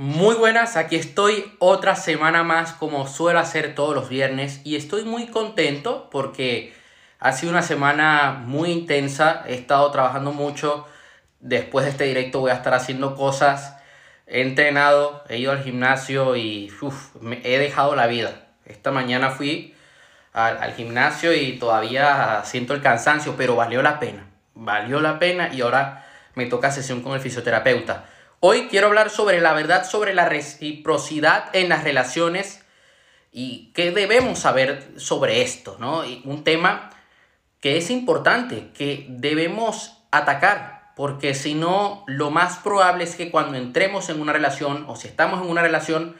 Muy buenas, aquí estoy otra semana más como suelo hacer todos los viernes y estoy muy contento porque ha sido una semana muy intensa, he estado trabajando mucho, después de este directo voy a estar haciendo cosas, he entrenado, he ido al gimnasio y he dejado la vida. Esta mañana fui al, al gimnasio y todavía siento el cansancio, pero valió la pena, valió la pena y ahora me toca sesión con el fisioterapeuta. Hoy quiero hablar sobre la verdad sobre la reciprocidad en las relaciones y qué debemos saber sobre esto, ¿no? un tema que es importante, que debemos atacar, porque si no, lo más probable es que cuando entremos en una relación o si estamos en una relación,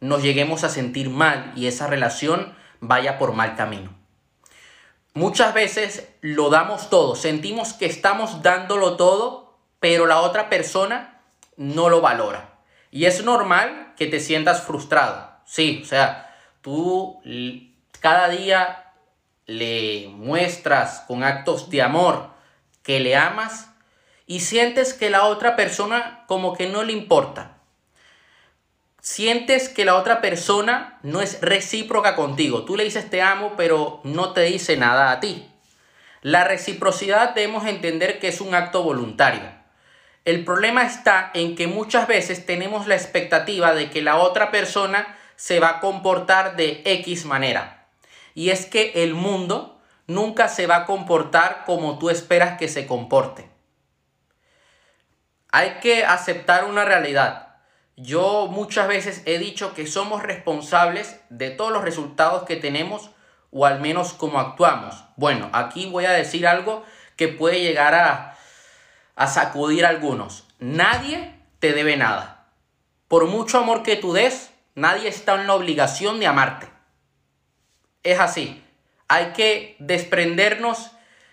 nos lleguemos a sentir mal y esa relación vaya por mal camino. Muchas veces lo damos todo, sentimos que estamos dándolo todo, pero la otra persona no lo valora. Y es normal que te sientas frustrado. Sí, o sea, tú cada día le muestras con actos de amor que le amas y sientes que la otra persona como que no le importa. Sientes que la otra persona no es recíproca contigo. Tú le dices te amo, pero no te dice nada a ti. La reciprocidad debemos entender que es un acto voluntario. El problema está en que muchas veces tenemos la expectativa de que la otra persona se va a comportar de X manera. Y es que el mundo nunca se va a comportar como tú esperas que se comporte. Hay que aceptar una realidad. Yo muchas veces he dicho que somos responsables de todos los resultados que tenemos o al menos cómo actuamos. Bueno, aquí voy a decir algo que puede llegar a a sacudir a algunos. Nadie te debe nada. Por mucho amor que tú des, nadie está en la obligación de amarte. Es así. Hay que desprendernos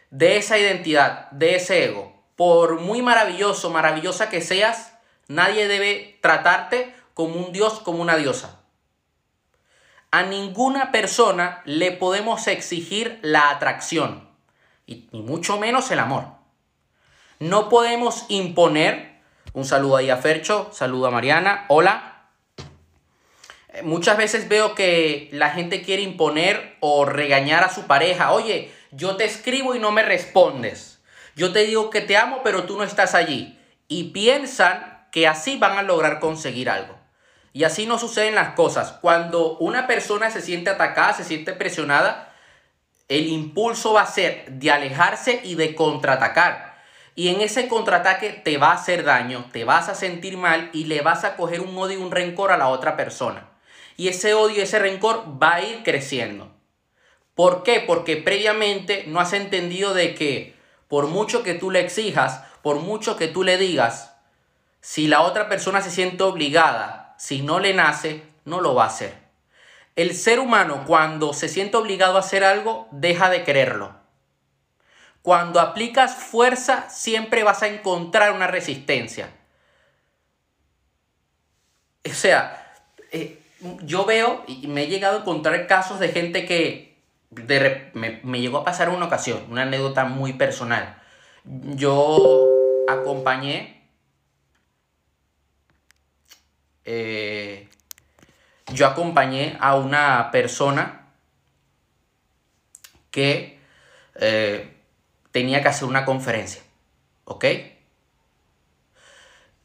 de esa identidad, de ese ego. Por muy maravilloso, maravillosa que seas, nadie debe tratarte como un dios, como una diosa. A ninguna persona le podemos exigir la atracción, y, mucho menos el amor. No podemos imponer. Un saludo ahí a Fercho, saludo a Mariana, hola. Eh, muchas veces veo que la gente quiere imponer o regañar a su pareja. Oye, yo te escribo y no me respondes. Yo te digo que te amo, pero tú no estás allí. Y piensan que así van a lograr conseguir algo. Y así no suceden las cosas. Cuando una persona se siente atacada, se siente presionada, el impulso va a ser de alejarse y de contraatacar. Y en ese contraataque te va a hacer daño, te vas a sentir mal y le vas a coger un odio y un rencor a la otra persona. Y ese odio ese rencor va a ir creciendo. ¿Por qué? Porque previamente no has entendido de que por mucho que tú le exijas, por mucho que tú le digas, si la otra persona se siente obligada, si no le nace, no lo va a hacer. El ser humano cuando se siente obligado a hacer algo, deja de quererlo. Cuando aplicas fuerza, siempre vas a encontrar una resistencia. O sea, eh, yo veo y me he llegado a encontrar casos de gente que me, llegó a pasar una ocasión, una anécdota muy personal. Yo acompañé. Eh, yo acompañé a una persona que eh, tenía que hacer una conferencia, ¿ok?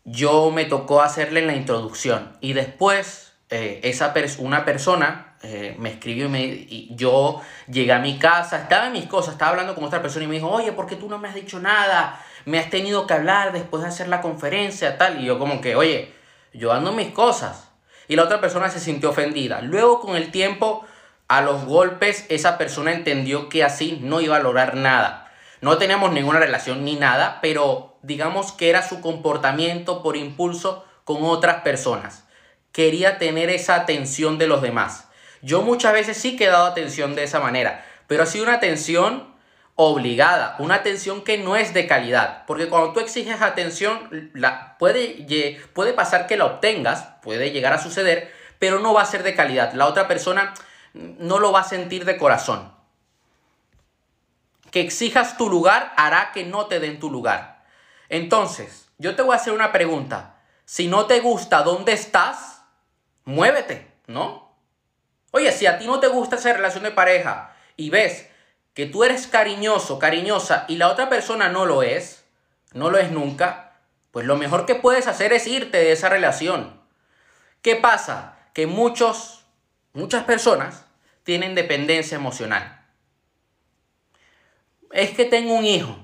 Yo me tocó hacerle la introducción y después eh, esa una persona eh, me escribió y, me, y yo llegué a mi casa, estaba en mis cosas, estaba hablando con otra persona y me dijo, oye, ¿por qué tú no me has dicho nada? Me has tenido que hablar después de hacer la conferencia, tal. Y yo como que, oye, yo ando en mis cosas. Y la otra persona se sintió ofendida. Luego con el tiempo, a los golpes, esa persona entendió que así no iba a lograr nada. No teníamos ninguna relación ni nada, pero digamos que era su comportamiento por impulso con otras personas. Quería tener esa atención de los demás. Yo muchas veces sí he dado atención de esa manera, pero ha sido una atención obligada, una atención que no es de calidad, porque cuando tú exiges atención, la, puede, puede pasar que la obtengas, puede llegar a suceder, pero no va a ser de calidad. La otra persona no lo va a sentir de corazón que exijas tu lugar hará que no te den tu lugar. Entonces, yo te voy a hacer una pregunta. si no te gusta dónde estás, muévete, ¿no? Oye, si a ti no te gusta esa relación de pareja y ves que tú eres cariñoso, cariñosa y la otra persona no lo es, no lo es nunca, pues lo mejor que puedes hacer es irte de esa relación. ¿Qué pasa? Que muchos, muchas personas tienen dependencia emocional. Es que tengo un hijo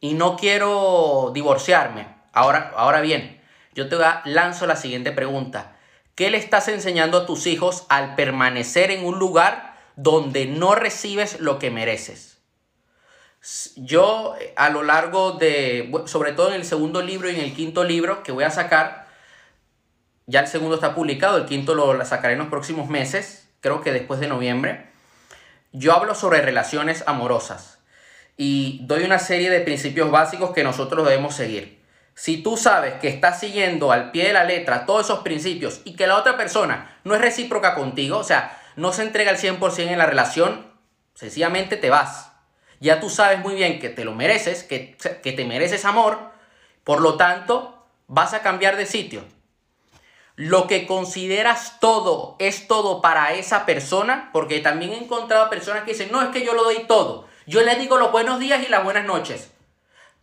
y no quiero divorciarme. Ahora, ahora bien, yo te lanzo la siguiente pregunta. ¿Qué le estás enseñando a tus hijos al permanecer en un lugar donde no recibes lo que mereces? Yo a lo largo de, sobre todo en el segundo libro y en el quinto libro que voy a sacar, ya el segundo está publicado, el quinto lo sacaré en los próximos meses, creo que después de noviembre. Yo hablo sobre relaciones amorosas y doy una serie de principios básicos que nosotros debemos seguir si tú sabes que estás siguiendo al pie de la letra todos esos principios y que la otra persona no es recíproca contigo, o sea, no se entrega al 100% en la relación, sencillamente te vas. Ya tú sabes muy bien que te lo mereces, que, que te mereces amor, por lo tanto, vas a cambiar de sitio. Lo que consideras todo es todo para esa persona, porque también he encontrado personas que dicen, no, es que yo lo doy todo. Yo le digo los buenos días y las buenas noches.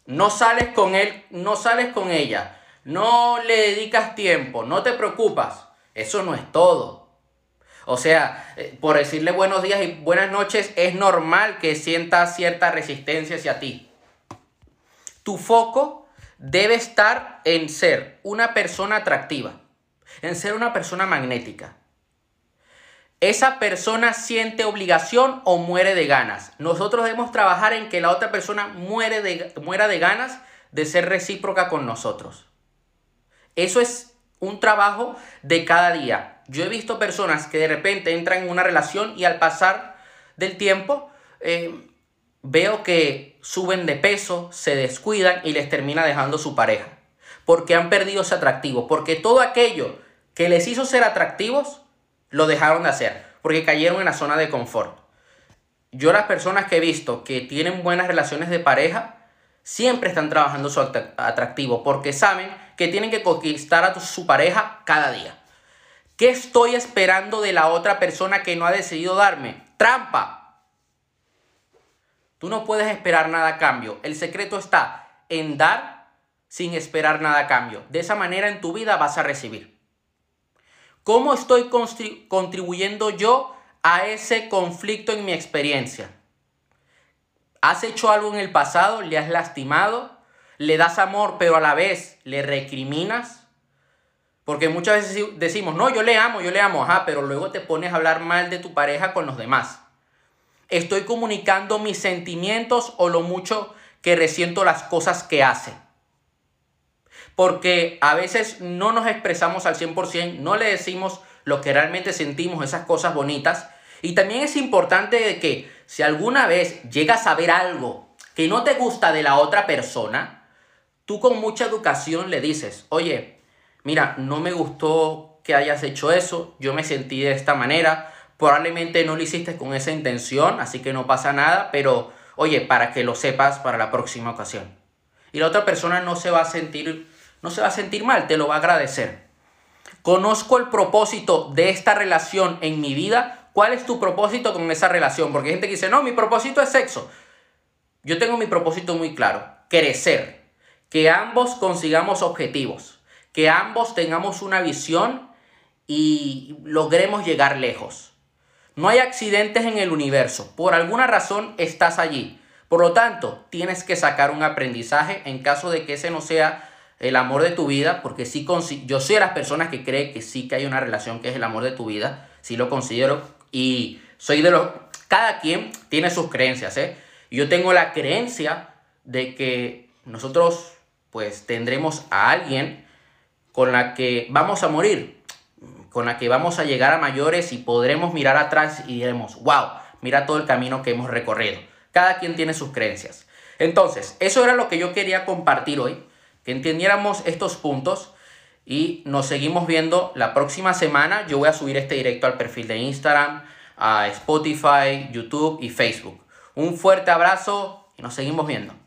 No sales con él, no sales con ella, no le dedicas tiempo, no te preocupas. Eso no es todo. O sea, eh, por decirle buenos días y buenas noches, es normal que sienta cierta resistencia hacia ti. Tu foco debe estar en ser una persona atractiva, en ser una persona magnética esa persona siente obligación o muere de ganas. Nosotros debemos trabajar en que la otra persona muere de, muera de ganas de ser recíproca con nosotros. Eso es un trabajo de cada día. Yo he visto personas que de repente entran en una relación y al pasar del tiempo eh, veo que suben de peso, se descuidan y les termina dejando su pareja. Porque han perdido ese atractivo. Porque todo aquello que les hizo ser atractivos lo dejaron de hacer porque cayeron en la zona de confort. Yo las personas que he visto que tienen buenas relaciones de pareja, siempre están trabajando su atractivo porque saben que tienen que conquistar a su pareja cada día. ¿Qué estoy esperando de la otra persona que no ha decidido darme? Trampa. Tú no puedes esperar nada a cambio. El secreto está en dar sin esperar nada a cambio. De esa manera en tu vida vas a recibir. ¿Cómo estoy contribuyendo yo a ese conflicto en mi experiencia? ¿Has hecho algo en el pasado? ¿Le has lastimado? ¿Le das amor pero a la vez le recriminas? Porque muchas veces decimos, no, yo le amo, yo le amo, ajá, pero luego te pones a hablar mal de tu pareja con los demás. Estoy comunicando mis sentimientos o lo mucho que resiento las cosas que hace porque a veces no nos expresamos al 100%, no le decimos lo que realmente sentimos, esas cosas bonitas. Y también es importante que si alguna vez llegas a ver algo que no te gusta de la otra persona, tú con mucha educación le dices, oye, mira, no me gustó que hayas hecho eso, yo me sentí de esta manera, probablemente no lo hiciste con esa intención, así que no pasa nada, pero oye, para que lo sepas para la próxima ocasión. Y la otra persona no se va a sentir no se va a sentir mal, te lo va a agradecer. Conozco el propósito de esta relación en mi vida. ¿Cuál es tu propósito con esa relación? Porque hay gente que dice, no, mi propósito es sexo. Yo tengo mi propósito muy claro, crecer, que ambos consigamos objetivos, que ambos tengamos una visión y logremos llegar lejos. No hay accidentes en el universo, por alguna razón estás allí. Por lo tanto, tienes que sacar un aprendizaje en caso de que ese no sea el amor de tu vida, porque sí, yo soy de las personas que cree que sí que hay una relación que es el amor de tu vida, sí lo considero, y soy de los, cada quien tiene sus creencias, ¿eh? Yo tengo la creencia de que nosotros pues tendremos a alguien con la que vamos a morir, con la que vamos a llegar a mayores y podremos mirar atrás y diremos, wow, mira todo el camino que hemos recorrido. Cada quien tiene sus creencias. Entonces, eso era lo que yo quería compartir hoy que entendiéramos estos puntos y nos seguimos viendo la próxima semana. Yo voy a subir este directo al perfil de Instagram, a Spotify, YouTube y Facebook. Un fuerte abrazo y nos seguimos viendo.